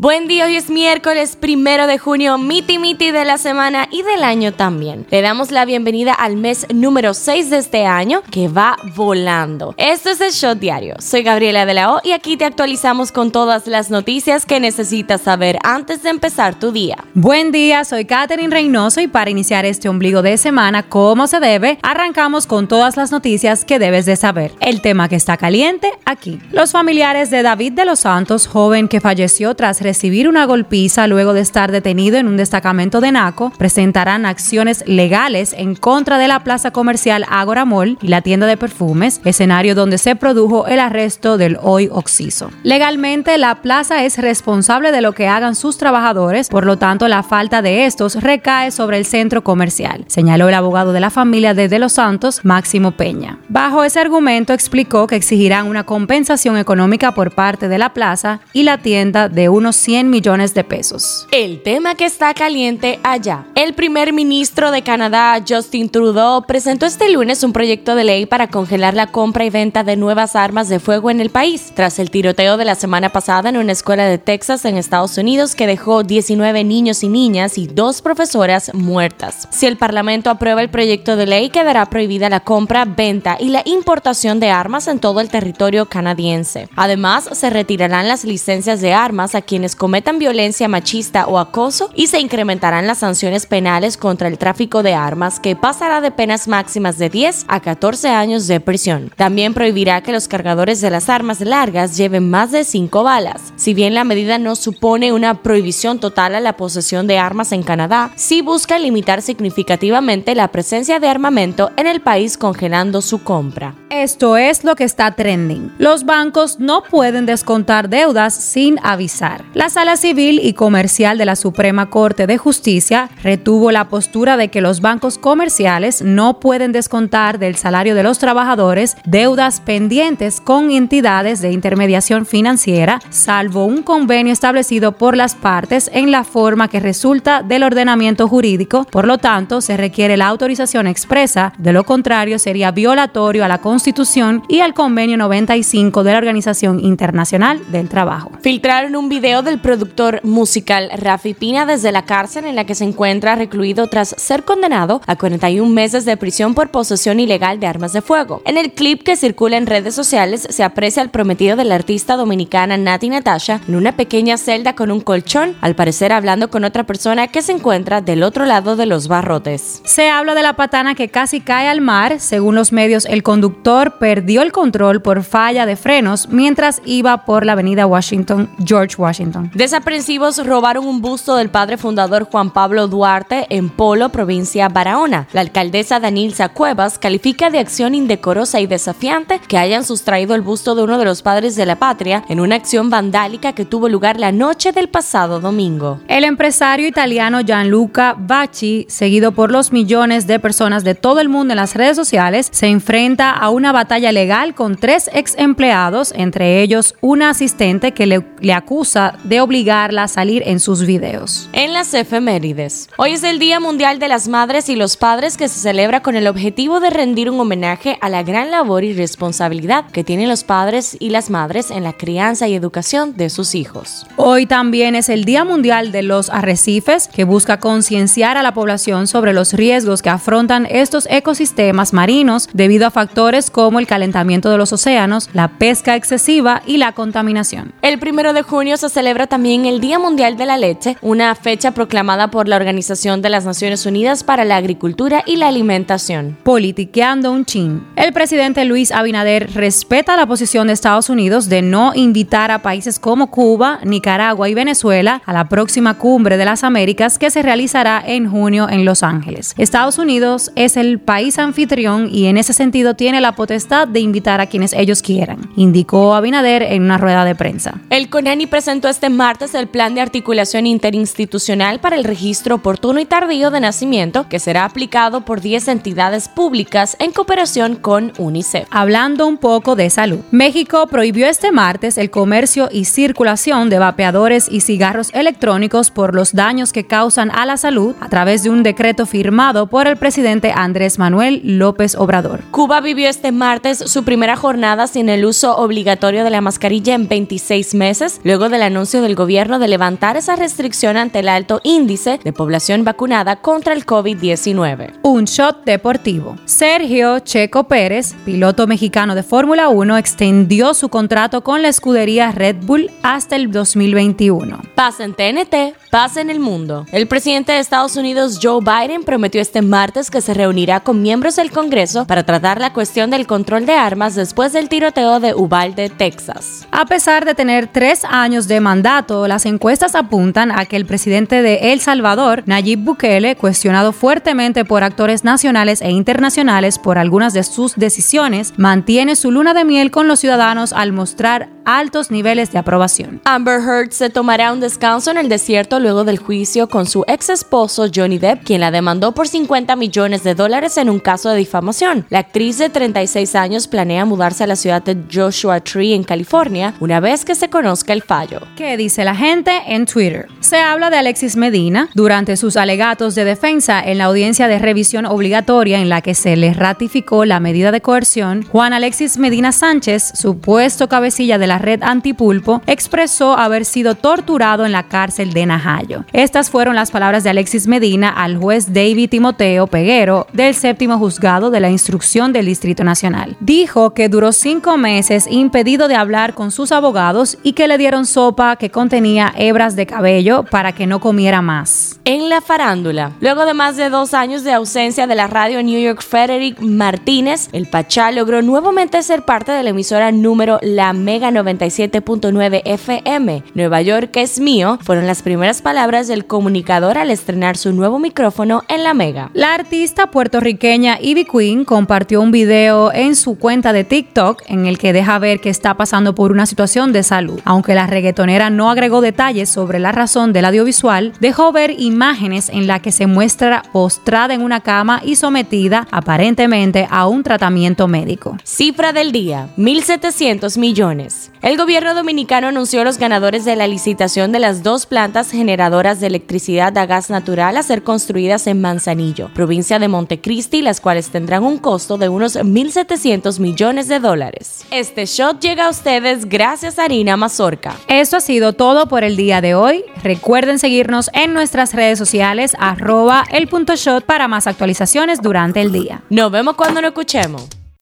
Buen día, hoy es miércoles primero de junio, miti miti de la semana y del año también. Le damos la bienvenida al mes número 6 de este año que va volando. Esto es el Shot Diario. Soy Gabriela de la O y aquí te actualizamos con todas las noticias que necesitas saber antes de empezar tu día. Buen día, soy Katherine Reynoso y para iniciar este ombligo de semana como se debe, arrancamos con todas las noticias que debes de saber. El tema que está caliente aquí. Los familiares de David de los Santos, joven que falleció tras recibir una golpiza luego de estar detenido en un destacamento de Naco, presentarán acciones legales en contra de la plaza comercial Agora Mall y la tienda de perfumes, escenario donde se produjo el arresto del hoy Oxiso. Legalmente, la plaza es responsable de lo que hagan sus trabajadores, por lo tanto, la falta de estos recae sobre el centro comercial, señaló el abogado de la familia de De los Santos, Máximo Peña. Bajo ese argumento, explicó que exigirán una compensación económica por parte de la plaza y la tienda de unos 100 millones de pesos. El tema que está caliente allá. El primer ministro de Canadá, Justin Trudeau, presentó este lunes un proyecto de ley para congelar la compra y venta de nuevas armas de fuego en el país, tras el tiroteo de la semana pasada en una escuela de Texas en Estados Unidos que dejó 19 niños y niñas y dos profesoras muertas. Si el Parlamento aprueba el proyecto de ley, quedará prohibida la compra, venta y la importación de armas en todo el territorio canadiense. Además, se retirarán las licencias de armas a quienes cometan violencia machista o acoso y se incrementarán las sanciones penales contra el tráfico de armas que pasará de penas máximas de 10 a 14 años de prisión. También prohibirá que los cargadores de las armas largas lleven más de 5 balas. Si bien la medida no supone una prohibición total a la posesión de armas en Canadá, sí busca limitar significativamente la presencia de armamento en el país congelando su compra. Esto es lo que está trending. Los bancos no pueden descontar deudas sin avisar. La Sala Civil y Comercial de la Suprema Corte de Justicia retuvo la postura de que los bancos comerciales no pueden descontar del salario de los trabajadores deudas pendientes con entidades de intermediación financiera, salvo un convenio establecido por las partes en la forma que resulta del ordenamiento jurídico. Por lo tanto, se requiere la autorización expresa, de lo contrario sería violatorio a la Constitución y al Convenio 95 de la Organización Internacional del Trabajo. Filtraron un video del productor musical Rafi Pina desde la cárcel en la que se encuentra recluido tras ser condenado a 41 meses de prisión por posesión ilegal de armas de fuego. En el clip que circula en redes sociales se aprecia al prometido de la artista dominicana Nati Natasha en una pequeña celda con un colchón, al parecer hablando con otra persona que se encuentra del otro lado de los barrotes. Se habla de la patana que casi cae al mar, según los medios el conductor perdió el control por falla de frenos mientras iba por la avenida Washington, George Washington. Desaprensivos robaron un busto del padre fundador Juan Pablo Duarte en Polo, provincia Barahona. La alcaldesa Danilza Cuevas califica de acción indecorosa y desafiante que hayan sustraído el busto de uno de los padres de la patria en una acción vandálica que tuvo lugar la noche del pasado domingo. El empresario italiano Gianluca Bacci, seguido por los millones de personas de todo el mundo en las redes sociales, se enfrenta a un una batalla legal con tres ex empleados, entre ellos una asistente que le, le, acusa de obligarla a salir en sus videos. En las efemérides. Hoy es el Día Mundial de las Madres y los Padres que se celebra con el objetivo de rendir un homenaje a la gran labor y responsabilidad que tienen los padres y las madres en la crianza y educación de sus hijos. Hoy también es el Día Mundial de los Arrecifes que busca concienciar a la población sobre los riesgos que afrontan estos ecosistemas marinos debido a factores como el calentamiento de los océanos, la pesca excesiva y la contaminación. El primero de junio se celebra también el Día Mundial de la Leche, una fecha proclamada por la Organización de las Naciones Unidas para la Agricultura y la Alimentación. Politiqueando un chin. El presidente Luis Abinader respeta la posición de Estados Unidos de no invitar a países como Cuba, Nicaragua y Venezuela a la próxima cumbre de las Américas que se realizará en junio en Los Ángeles. Estados Unidos es el país anfitrión y en ese sentido tiene la potestad de invitar a quienes ellos quieran, indicó Abinader en una rueda de prensa. El CONANI presentó este martes el plan de articulación interinstitucional para el registro oportuno y tardío de nacimiento que será aplicado por 10 entidades públicas en cooperación con UNICEF. Hablando un poco de salud, México prohibió este martes el comercio y circulación de vapeadores y cigarros electrónicos por los daños que causan a la salud a través de un decreto firmado por el presidente Andrés Manuel López Obrador. Cuba vivió este martes su primera jornada sin el uso obligatorio de la mascarilla en 26 meses, luego del anuncio anuncio del gobierno de levantar esa restricción ante el alto índice de población vacunada contra el COVID-19. Un shot deportivo. Sergio Checo Pérez, piloto mexicano de Fórmula 1, extendió su contrato con la escudería Red Bull hasta el 2021. Pasa en TNT, pasa en el mundo. El presidente de Estados Unidos, Joe Biden, prometió este martes que se reunirá con miembros del Congreso para tratar la cuestión del control de armas después del tiroteo de Uvalde, Texas. A pesar de tener tres años de mandato, las encuestas apuntan a que el presidente de El Salvador, Nayib Bukele, cuestionado fuertemente por actores nacionales e internacionales por algunas de sus decisiones, mantiene su luna de miel con los ciudadanos al mostrar altos niveles de aprobación. Amber Heard se tomará un descanso en el desierto luego del juicio con su ex esposo Johnny Depp, quien la demandó por 50 millones de dólares en un caso de difamación. La actriz de 36 años planea mudarse a la ciudad de Joshua Tree en California una vez que se conozca el fallo. ¿Qué dice la gente en Twitter? Se habla de Alexis Medina durante sus alegatos de defensa en la audiencia de revisión obligatoria en la que se le ratificó la medida de coerción. Juan Alexis Medina Sánchez, supuesto cabecilla de la red antipulpo, expresó haber sido torturado en la cárcel de Najayo. Estas fueron las palabras de Alexis Medina al juez David Timoteo Peguero del séptimo juzgado de la instrucción del Distrito Nacional. Dijo que duró cinco meses impedido de hablar con sus abogados y que le dieron sopa que contenía hebras de cabello para que no comiera más. En la farándula, luego de más de dos años de ausencia de la radio New York Frederick Martínez, el Pachá logró nuevamente ser parte de la emisora número La Mega 97.9 FM. Nueva York es mío fueron las primeras palabras del comunicador al estrenar su nuevo micrófono en La Mega. La artista puertorriqueña Ivy Queen compartió un video en su cuenta de TikTok en el que deja ver que está pasando por una situación de salud. Aunque la reggaetonera no agregó detalles sobre la razón del audiovisual, dejó ver imágenes en la que se muestra postrada en una cama y sometida aparentemente a un tratamiento médico. Cifra del día, 1.700 millones. El gobierno dominicano anunció los ganadores de la licitación de las dos plantas generadoras de electricidad a gas natural a ser construidas en Manzanillo, provincia de Montecristi, las cuales tendrán un costo de unos 1.700 millones de dólares. Este shot llega a ustedes gracias a Harina Mazorca. Esto ha sido todo por el día de hoy. Recuerden seguirnos en nuestras redes sociales arroba el punto shot para más actualizaciones durante el día. Nos vemos cuando nos escuchemos.